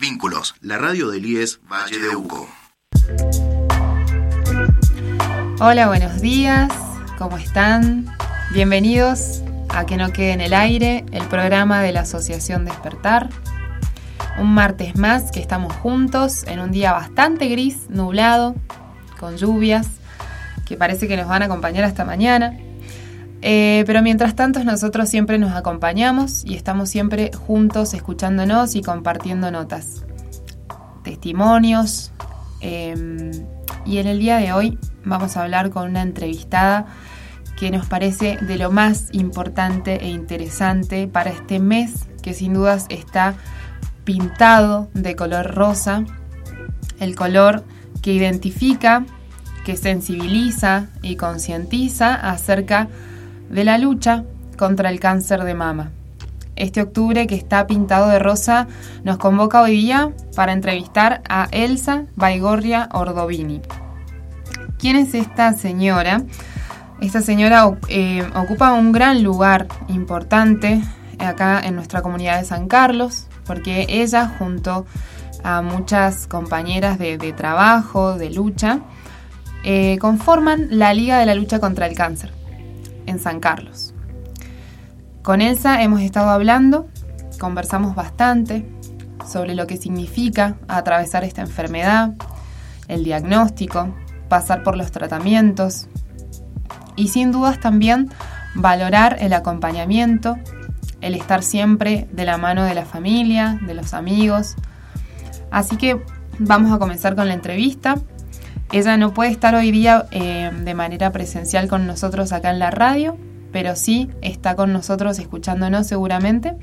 Vínculos, la radio del IES Valle de Uco. Hola, buenos días, ¿cómo están? Bienvenidos a Que no quede en el aire, el programa de la Asociación Despertar. Un martes más que estamos juntos en un día bastante gris, nublado, con lluvias, que parece que nos van a acompañar hasta mañana. Eh, pero mientras tanto nosotros siempre nos acompañamos y estamos siempre juntos escuchándonos y compartiendo notas, testimonios. Em, y en el día de hoy vamos a hablar con una entrevistada que nos parece de lo más importante e interesante para este mes que sin dudas está pintado de color rosa, el color que identifica, que sensibiliza y concientiza acerca de de la lucha contra el cáncer de mama. Este octubre que está pintado de rosa nos convoca hoy día para entrevistar a Elsa Baigorria Ordovini. ¿Quién es esta señora? Esta señora eh, ocupa un gran lugar importante acá en nuestra comunidad de San Carlos, porque ella junto a muchas compañeras de, trabajo, de lucha, eh, conforman la Liga de la Lucha contra el Cáncer en San Carlos. Con Elsa hemos estado hablando, conversamos bastante sobre lo que significa atravesar esta enfermedad, el diagnóstico, pasar por los tratamientos y sin dudas también valorar el acompañamiento, el estar siempre de la mano de la familia, de los amigos. Así que vamos a comenzar con la entrevista. Ella no puede estar hoy día eh, de manera presencial con nosotros acá en la radio, pero sí está con nosotros escuchándonos seguramente.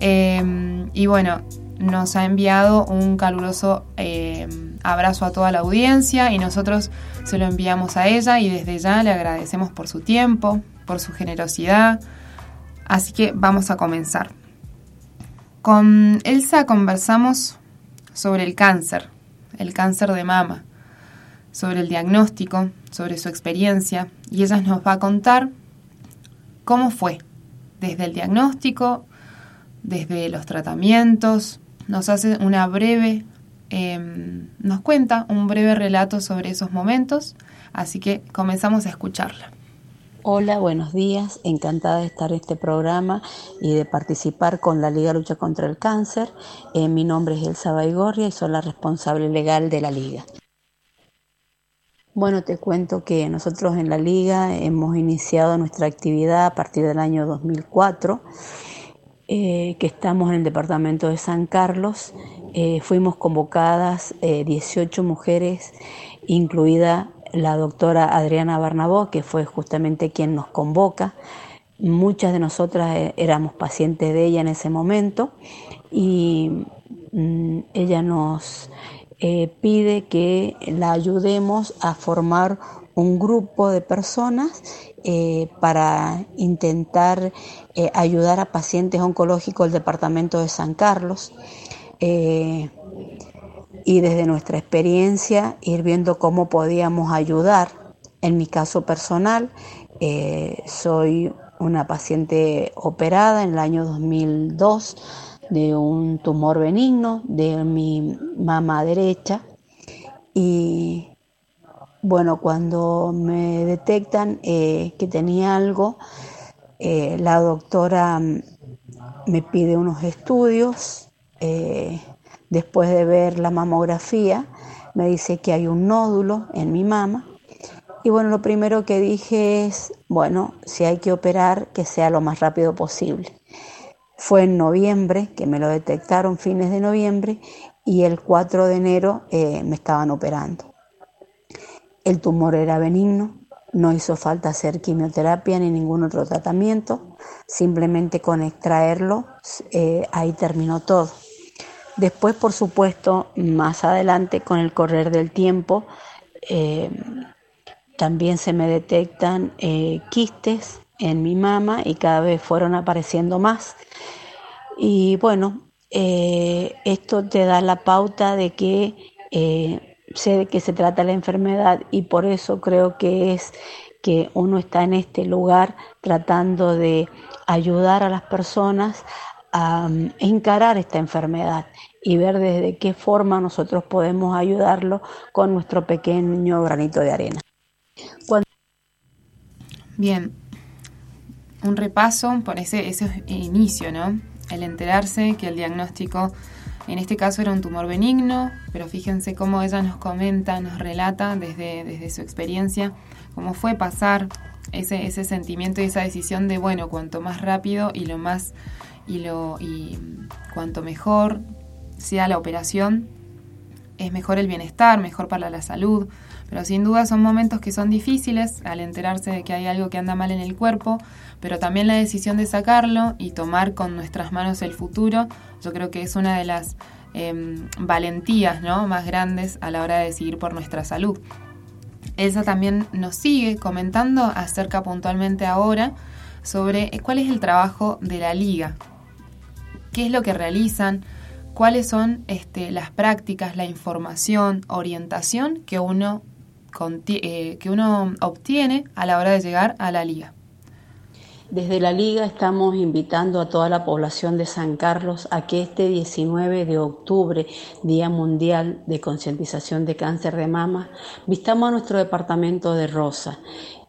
Eh, y bueno, nos ha enviado un caluroso eh, abrazo a toda la audiencia y nosotros se lo enviamos a ella y desde ya le agradecemos por su tiempo, por su generosidad. Así que vamos a comenzar. Con Elsa conversamos sobre el cáncer, el cáncer de mama sobre el diagnóstico, sobre su experiencia, y ella nos va a contar cómo fue, desde el diagnóstico, desde los tratamientos, nos hace una breve, em, nos cuenta un breve relato sobre esos momentos, así que comenzamos a escucharla. Hola, buenos días. Encantada de estar en este programa y de participar con la Liga Lucha contra el Cáncer. Eh, mi nombre es Elsa Baigorria y soy la responsable legal de la Liga. Bueno, te cuento que nosotros en la liga hemos iniciado nuestra actividad a partir del año 2004, eh, que estamos en el departamento de San Carlos. Eh, fuimos convocadas 18 eh, mujeres, incluida la doctora Adriana Barnabó, que fue justamente quien nos convoca. Muchas de nosotras éramos pacientes de ella en ese momento y mm, ella nos eh, pide que la ayudemos a formar un grupo de personas eh, para intentar eh, ayudar a pacientes oncológicos del departamento de San Carlos y desde nuestra experiencia ir viendo cómo podíamos ayudar. En mi caso personal, soy una paciente operada en el año 2002 de un tumor benigno de mi mama derecha y bueno, cuando me detectan eh, que tenía algo, eh, la doctora me pide unos estudios. Eh, después de ver la mamografía, me dice que hay un nódulo en mi mama. Y bueno, lo primero que dije es, bueno, si hay que operar, que sea lo más rápido posible. Fue en noviembre que me lo detectaron, fines de noviembre, y el 4 de enero eh, me estaban operando. El tumor era benigno, no hizo falta hacer quimioterapia ni ningún otro tratamiento, simplemente con extraerlo, eh, ahí terminó todo. Después, por supuesto, más adelante, con el correr del tiempo, eh, también se me detectan quistes en mi mama y cada vez fueron apareciendo más. Y bueno, eh, esto te da la pauta de que eh, sé de qué se trata la enfermedad y por eso creo que es que uno está en este lugar tratando de ayudar a las personas a mm, encarar esta enfermedad y ver desde qué forma nosotros podemos ayudarlo con nuestro pequeño granito de arena. Bien, un repaso por ese, ese inicio, ¿no? El enterarse que el diagnóstico en este caso era un tumor benigno, pero fíjense cómo ella nos comenta, nos relata desde, desde su experiencia cómo fue pasar ese, ese sentimiento y esa decisión de, bueno, cuanto más rápido y lo más y lo y cuanto mejor sea la operación, es mejor el bienestar, mejor para la salud, pero sin duda son momentos que son difíciles al enterarse de que hay algo que anda mal en el cuerpo, pero también la decisión de sacarlo y tomar con nuestras manos el futuro, yo creo que es una de las em, valentías ¿no? más grandes a la hora de decidir por nuestra salud. Elsa también nos sigue comentando acerca puntualmente ahora sobre eh, cuál es el trabajo de la liga, qué es lo que realizan, cuáles son este, las prácticas, la información, orientación que uno, eh, que uno obtiene a la hora de llegar a la liga. Desde la Liga estamos invitando a toda la población de San Carlos a que este 19 de octubre, Día Mundial de Concientización de Cáncer de Mama, vistamos a nuestro departamento de rosa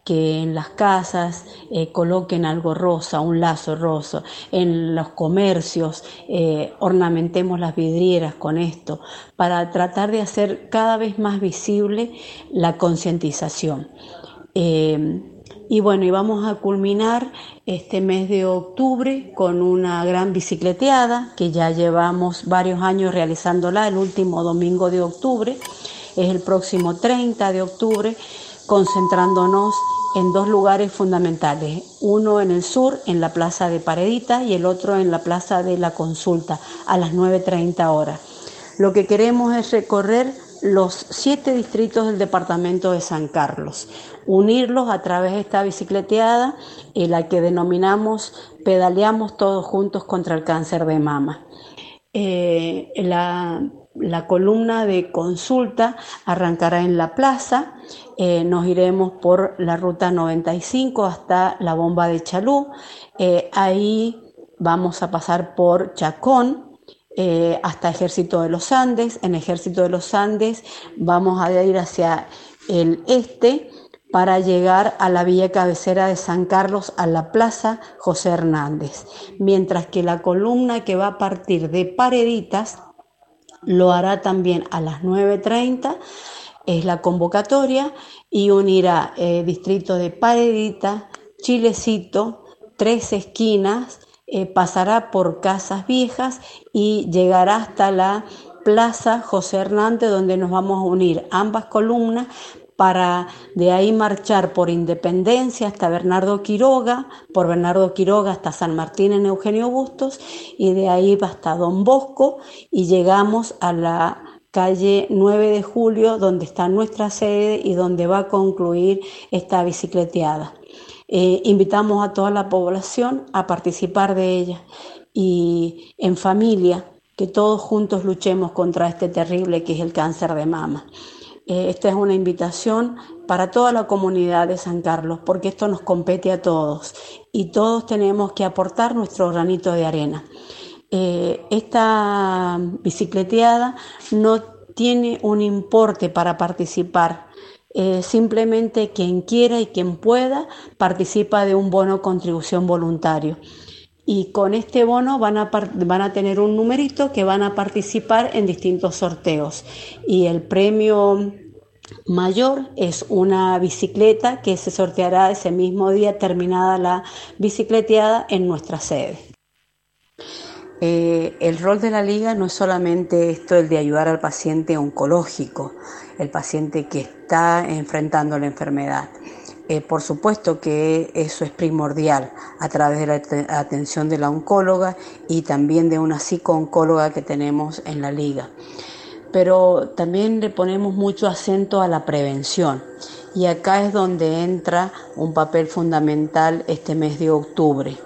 que en las casas eh, coloquen algo rosa, un lazo rosa, en los comercios eh, ornamentemos las vidrieras con esto, para tratar de hacer cada vez más visible la concientización. Eh, y bueno, y vamos a culminar este mes de octubre con una gran bicicleteada que ya llevamos varios años realizándola el último domingo de octubre. Es el próximo 30 de octubre, concentrándonos en dos lugares fundamentales, uno en el sur, en la Plaza de Paredita, y el otro en la Plaza de la Consulta, a las 9.30 horas. Lo que queremos es recorrer los siete distritos del departamento de San Carlos, unirlos a través de esta bicicleteada en la que denominamos Pedaleamos todos juntos contra el cáncer de mama. Eh, la, columna de consulta arrancará en la plaza, eh, nos iremos por la ruta 95 hasta la bomba de Chalú, eh, ahí vamos a pasar por Chacón, eh, hasta Ejército de los Andes. En Ejército de los Andes vamos a ir hacia el este para llegar a la vía cabecera de San Carlos, a la Plaza José Hernández. Mientras que la columna que va a partir de Pareditas lo hará también a las 9.30, es la convocatoria, y unirá eh, distrito de Pareditas, Chilecito, Tres Esquinas, eh, pasará por Casas Viejas y llegará hasta la Plaza José Hernández, donde nos vamos a unir ambas columnas para de ahí marchar por Independencia hasta Bernardo Quiroga, por Bernardo Quiroga hasta San Martín en Eugenio Bustos y de ahí hasta Don Bosco y llegamos a la calle 9 de Julio, donde está nuestra sede y donde va a concluir esta bicicleteada. Eh, invitamos a toda la población a participar de ella y en familia, que todos juntos luchemos contra este terrible que es el cáncer de mama. Eh, esta es una invitación para toda la comunidad de San Carlos, porque esto nos compete a todos y todos tenemos que aportar nuestro granito de arena. Eh, esta bicicleteada no tiene un importe para participar, eh, simplemente quien quiera y quien pueda participa de un bono contribución voluntario. Y con este bono van a, van a tener un numerito que van a participar en distintos sorteos. Y el premio mayor es una bicicleta que se sorteará ese mismo día terminada la bicicleteada en nuestra sede. Eh, el rol de la liga no es solamente esto, el de ayudar al paciente oncológico, el paciente que está enfrentando la enfermedad. Eh, por supuesto que eso es primordial a través de la atención de la oncóloga y también de una psico-oncóloga que tenemos en la liga. Pero también le ponemos mucho acento a la prevención y acá es donde entra un papel fundamental este mes de octubre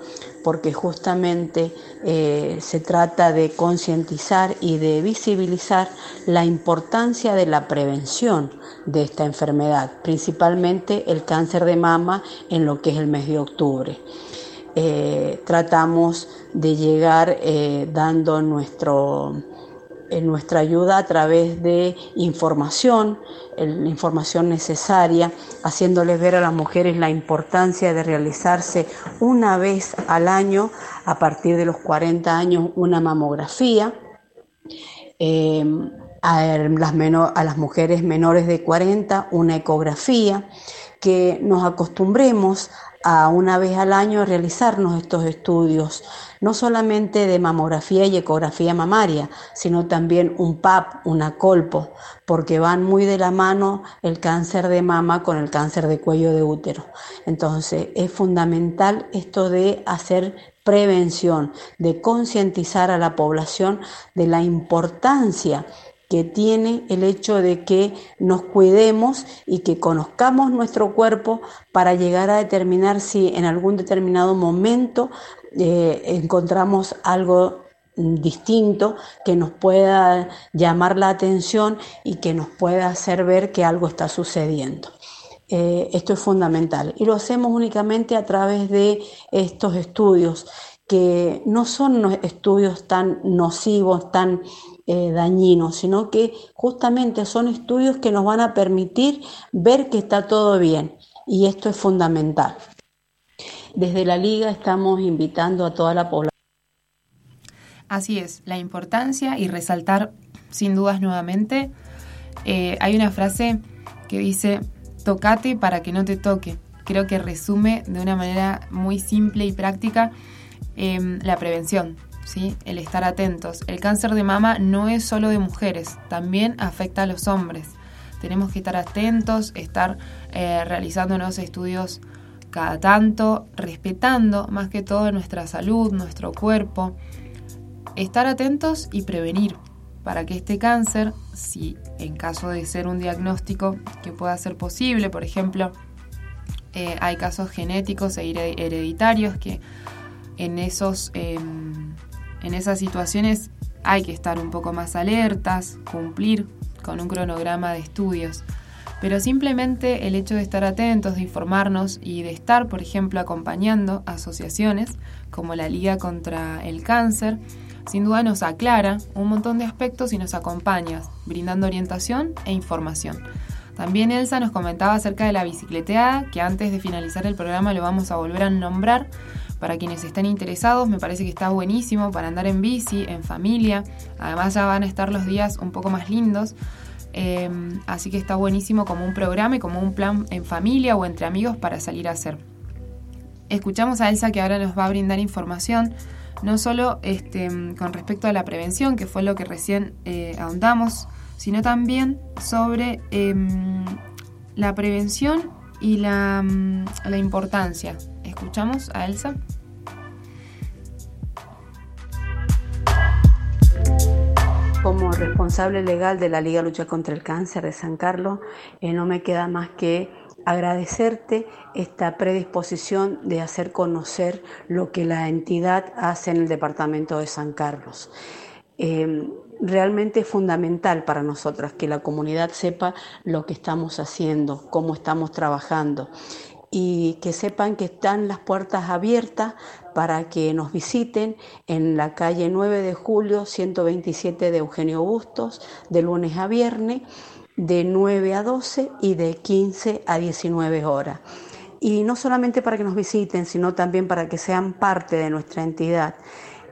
porque justamente eh, se trata de concientizar y de visibilizar la importancia de la prevención de esta enfermedad, principalmente el cáncer de mama en lo que es el mes de octubre. eh, tratamos de llegar eh, dando nuestro, nuestra ayuda a través de información, la información necesaria, haciéndoles ver a las mujeres la importancia de realizarse una vez al año, a partir de los 40 años, una mamografía. Eh, a, las a las mujeres menores de 40 una ecografía, que nos acostumbremos a una vez al año realizarnos estos estudios, no solamente de mamografía y ecografía mamaria, sino también un PAP, una colpo, porque van muy de la mano el cáncer de mama con el cáncer de cuello de útero. Entonces es fundamental esto de hacer prevención, de concientizar a la población de la importancia que tiene el hecho de que nos cuidemos y que conozcamos nuestro cuerpo para llegar a determinar si en algún determinado momento eh, encontramos algo distinto que nos pueda llamar la atención y que nos pueda hacer ver que algo está sucediendo. Eh, esto es fundamental y lo hacemos únicamente a través de estos estudios que no son estudios tan nocivos, tan eh, dañinos, sino que justamente son estudios que nos van a permitir ver que está todo bien y esto es fundamental. Desde la liga estamos invitando a toda la población. Así es, la importancia y resaltar sin dudas nuevamente, eh, hay una frase que dice, tocate para que no te toque. Creo que resume de una manera muy simple y práctica em, la prevención. El estar atentos. El cáncer de mama no es solo de mujeres, también afecta a los hombres. Tenemos que estar atentos, estar eh, realizándonos estudios cada tanto, respetando más que todo nuestra salud, nuestro cuerpo. Estar atentos y prevenir para que este cáncer, si en caso de ser un diagnóstico que pueda ser posible, por ejemplo, eh, hay casos genéticos e hereditarios que en esos em, en esas situaciones hay que estar un poco más alertas, cumplir con un cronograma de estudios. Pero simplemente el hecho de estar atentos, de informarnos y de estar, por ejemplo, acompañando asociaciones como la Liga contra el Cáncer, sin duda nos aclara un montón de aspectos y nos acompaña, brindando orientación e información. También Elsa nos comentaba acerca de la bicicleteada, que antes de finalizar el programa lo vamos a volver a nombrar, para quienes estén interesados, me parece que está buenísimo para andar en bici, en familia. Además ya van a estar los días un poco más lindos. Eh, así que está buenísimo como un programa y como un plan en familia o entre amigos para salir a hacer. Escuchamos a Elsa que ahora nos va a brindar información, no solo este, con respecto a la prevención, que fue lo que recién eh, ahondamos, sino también sobre em, la prevención y la, mm, la importancia. ¿Escuchamos a Elsa? Como responsable legal de la Liga Lucha contra el Cáncer de San Carlos, eh, no me queda más que agradecerte esta predisposición de hacer conocer lo que la entidad hace en el departamento de San Carlos. Eh, realmente es fundamental para nosotras que la comunidad sepa lo que estamos haciendo, cómo estamos trabajando y que sepan que están las puertas abiertas para que nos visiten en la calle 9 de julio 127 de Eugenio Bustos de lunes a viernes de 9 a 12 y de 15 a 19 horas. Y no solamente para que nos visiten, sino también para que sean parte de nuestra entidad.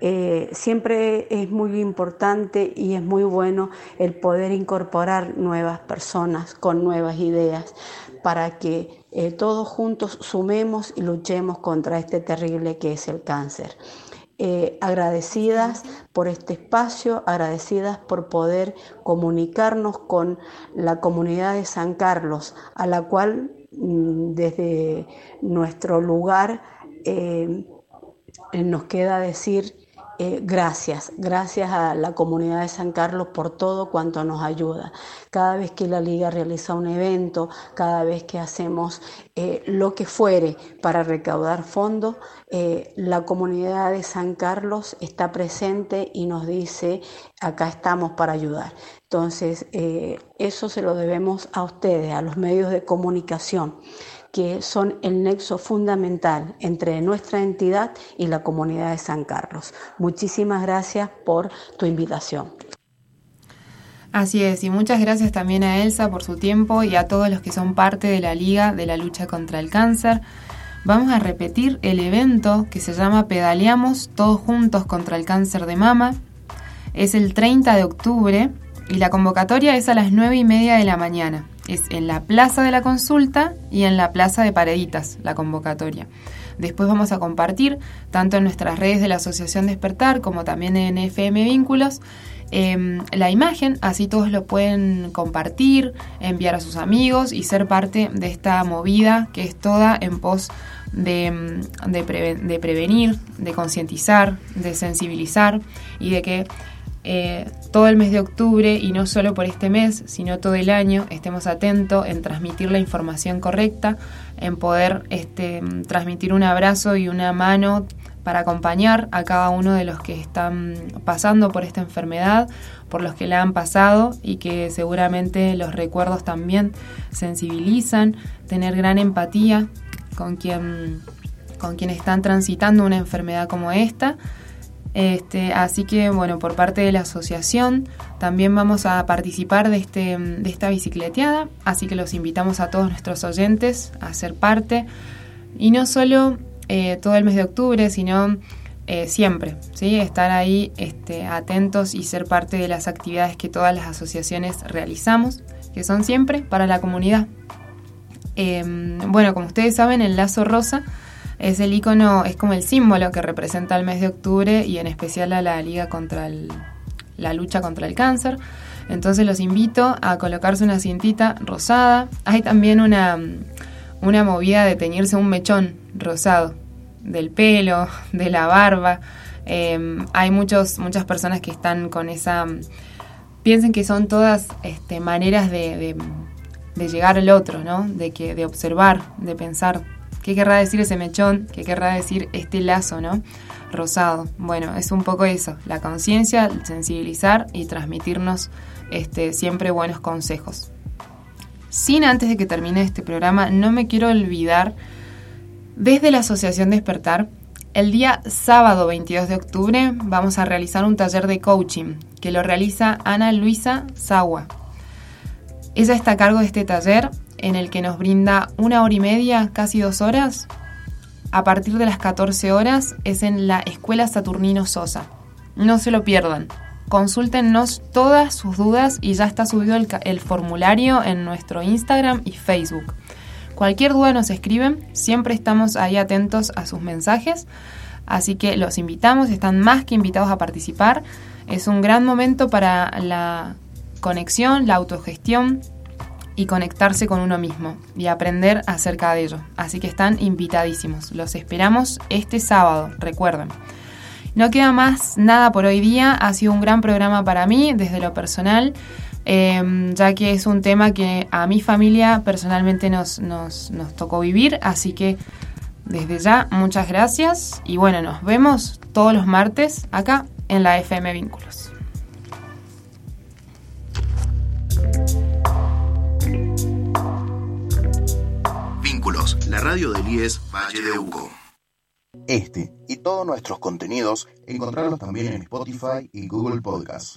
Eh, siempre es muy importante y es muy bueno el poder incorporar nuevas personas con nuevas ideas para que eh, todos juntos sumemos y luchemos contra este terrible que es el cáncer. Eh, agradecidas por este espacio, agradecidas por poder comunicarnos con la comunidad de San Carlos, a la cual mm, desde nuestro lugar nos queda decir eh, gracias, gracias a la comunidad de San Carlos por todo cuanto nos ayuda. Cada vez que la liga realiza un evento, cada vez que hacemos eh, lo que fuere para recaudar fondos, eh, la comunidad de San Carlos está presente y nos dice, acá estamos para ayudar. Entonces, eso se lo debemos a ustedes, a los medios de comunicación que son el nexo fundamental entre nuestra entidad y la comunidad de San Carlos. Muchísimas gracias por tu invitación. Así es, y muchas gracias también a Elsa por su tiempo y a todos los que son parte de la Liga de la Lucha contra el Cáncer. Vamos a repetir el evento que se llama Pedaleamos todos juntos contra el cáncer de mama. Es el 30 de octubre y la convocatoria es a las 9 y media de la mañana. Es en la Plaza de la Consulta y en la Plaza de Pareditas la convocatoria. Después vamos a compartir, tanto en nuestras redes de la Asociación Despertar como también en FM Vínculos, Em, la imagen, así todos lo pueden compartir, enviar a sus amigos y ser parte de esta movida que es toda en pos de, em, de, prevenir, de concientizar, de sensibilizar y de que eh, todo el mes de octubre y no solo por este mes, sino todo el año estemos atentos en transmitir la información correcta, en poder este, transmitir un abrazo y una mano para acompañar a cada uno de los que están pasando por esta enfermedad, por los que la han pasado y que seguramente los recuerdos también sensibilizan, tener gran empatía con quien, con quien están transitando una enfermedad como esta. Este, así que bueno, por parte de la asociación también vamos a participar de, este, de esta bicicleteada, así que los invitamos a todos nuestros oyentes a ser parte y no solo eh, todo el mes de octubre, sino eh, siempre, ¿sí? estar ahí este, atentos y ser parte de las actividades que todas las asociaciones realizamos, que son siempre para la comunidad. Em, bueno, como ustedes saben, el lazo rosa es el icono, es como el símbolo que representa el mes de octubre y en especial a la Liga contra la lucha contra el cáncer. Entonces los invito a colocarse una cintita rosada. Hay también una, una movida de teñirse un mechón rosado del pelo, de la barba. Em, hay muchos, muchas personas que están con esa... Piensen que son todas este, maneras de, de, llegar al otro, ¿no? De, que, de observar, de pensar qué querrá decir ese mechón, qué querrá decir este lazo, ¿no? Rosado. Bueno, es un poco eso, la conciencia, sensibilizar y transmitirnos este, siempre buenos consejos. Sin antes de que termine este programa, no me quiero olvidar desde la Asociación Despertar, el día sábado 22 de octubre vamos a realizar un taller de coaching que lo realiza Ana Luisa Sagua. Ella está a cargo de este taller en el que nos brinda una hora y media, casi dos horas. A partir de las 14 horas es en la Escuela Saturnino Sosa. No se lo pierdan. Consúltenos todas sus dudas y ya está subido el, el formulario en nuestro Instagram y Facebook. Cualquier duda nos escriben, siempre estamos ahí atentos a sus mensajes, así que los invitamos, están más que invitados a participar. Es un gran momento para la conexión, la autogestión y conectarse con uno mismo y aprender acerca de ello. Así que están invitadísimos. Los esperamos este sábado, recuerden. No queda más nada por hoy día. Ha sido un gran programa para mí desde lo personal. Em, ya que es un tema que a mi familia personalmente nos, nos, nos tocó vivir, así que desde ya muchas gracias y bueno, nos vemos todos los martes acá en la FM Vínculos. Radio del IES Valle de Uco. Este y todos nuestros contenidos encontrarlos también en Spotify y Google Podcasts.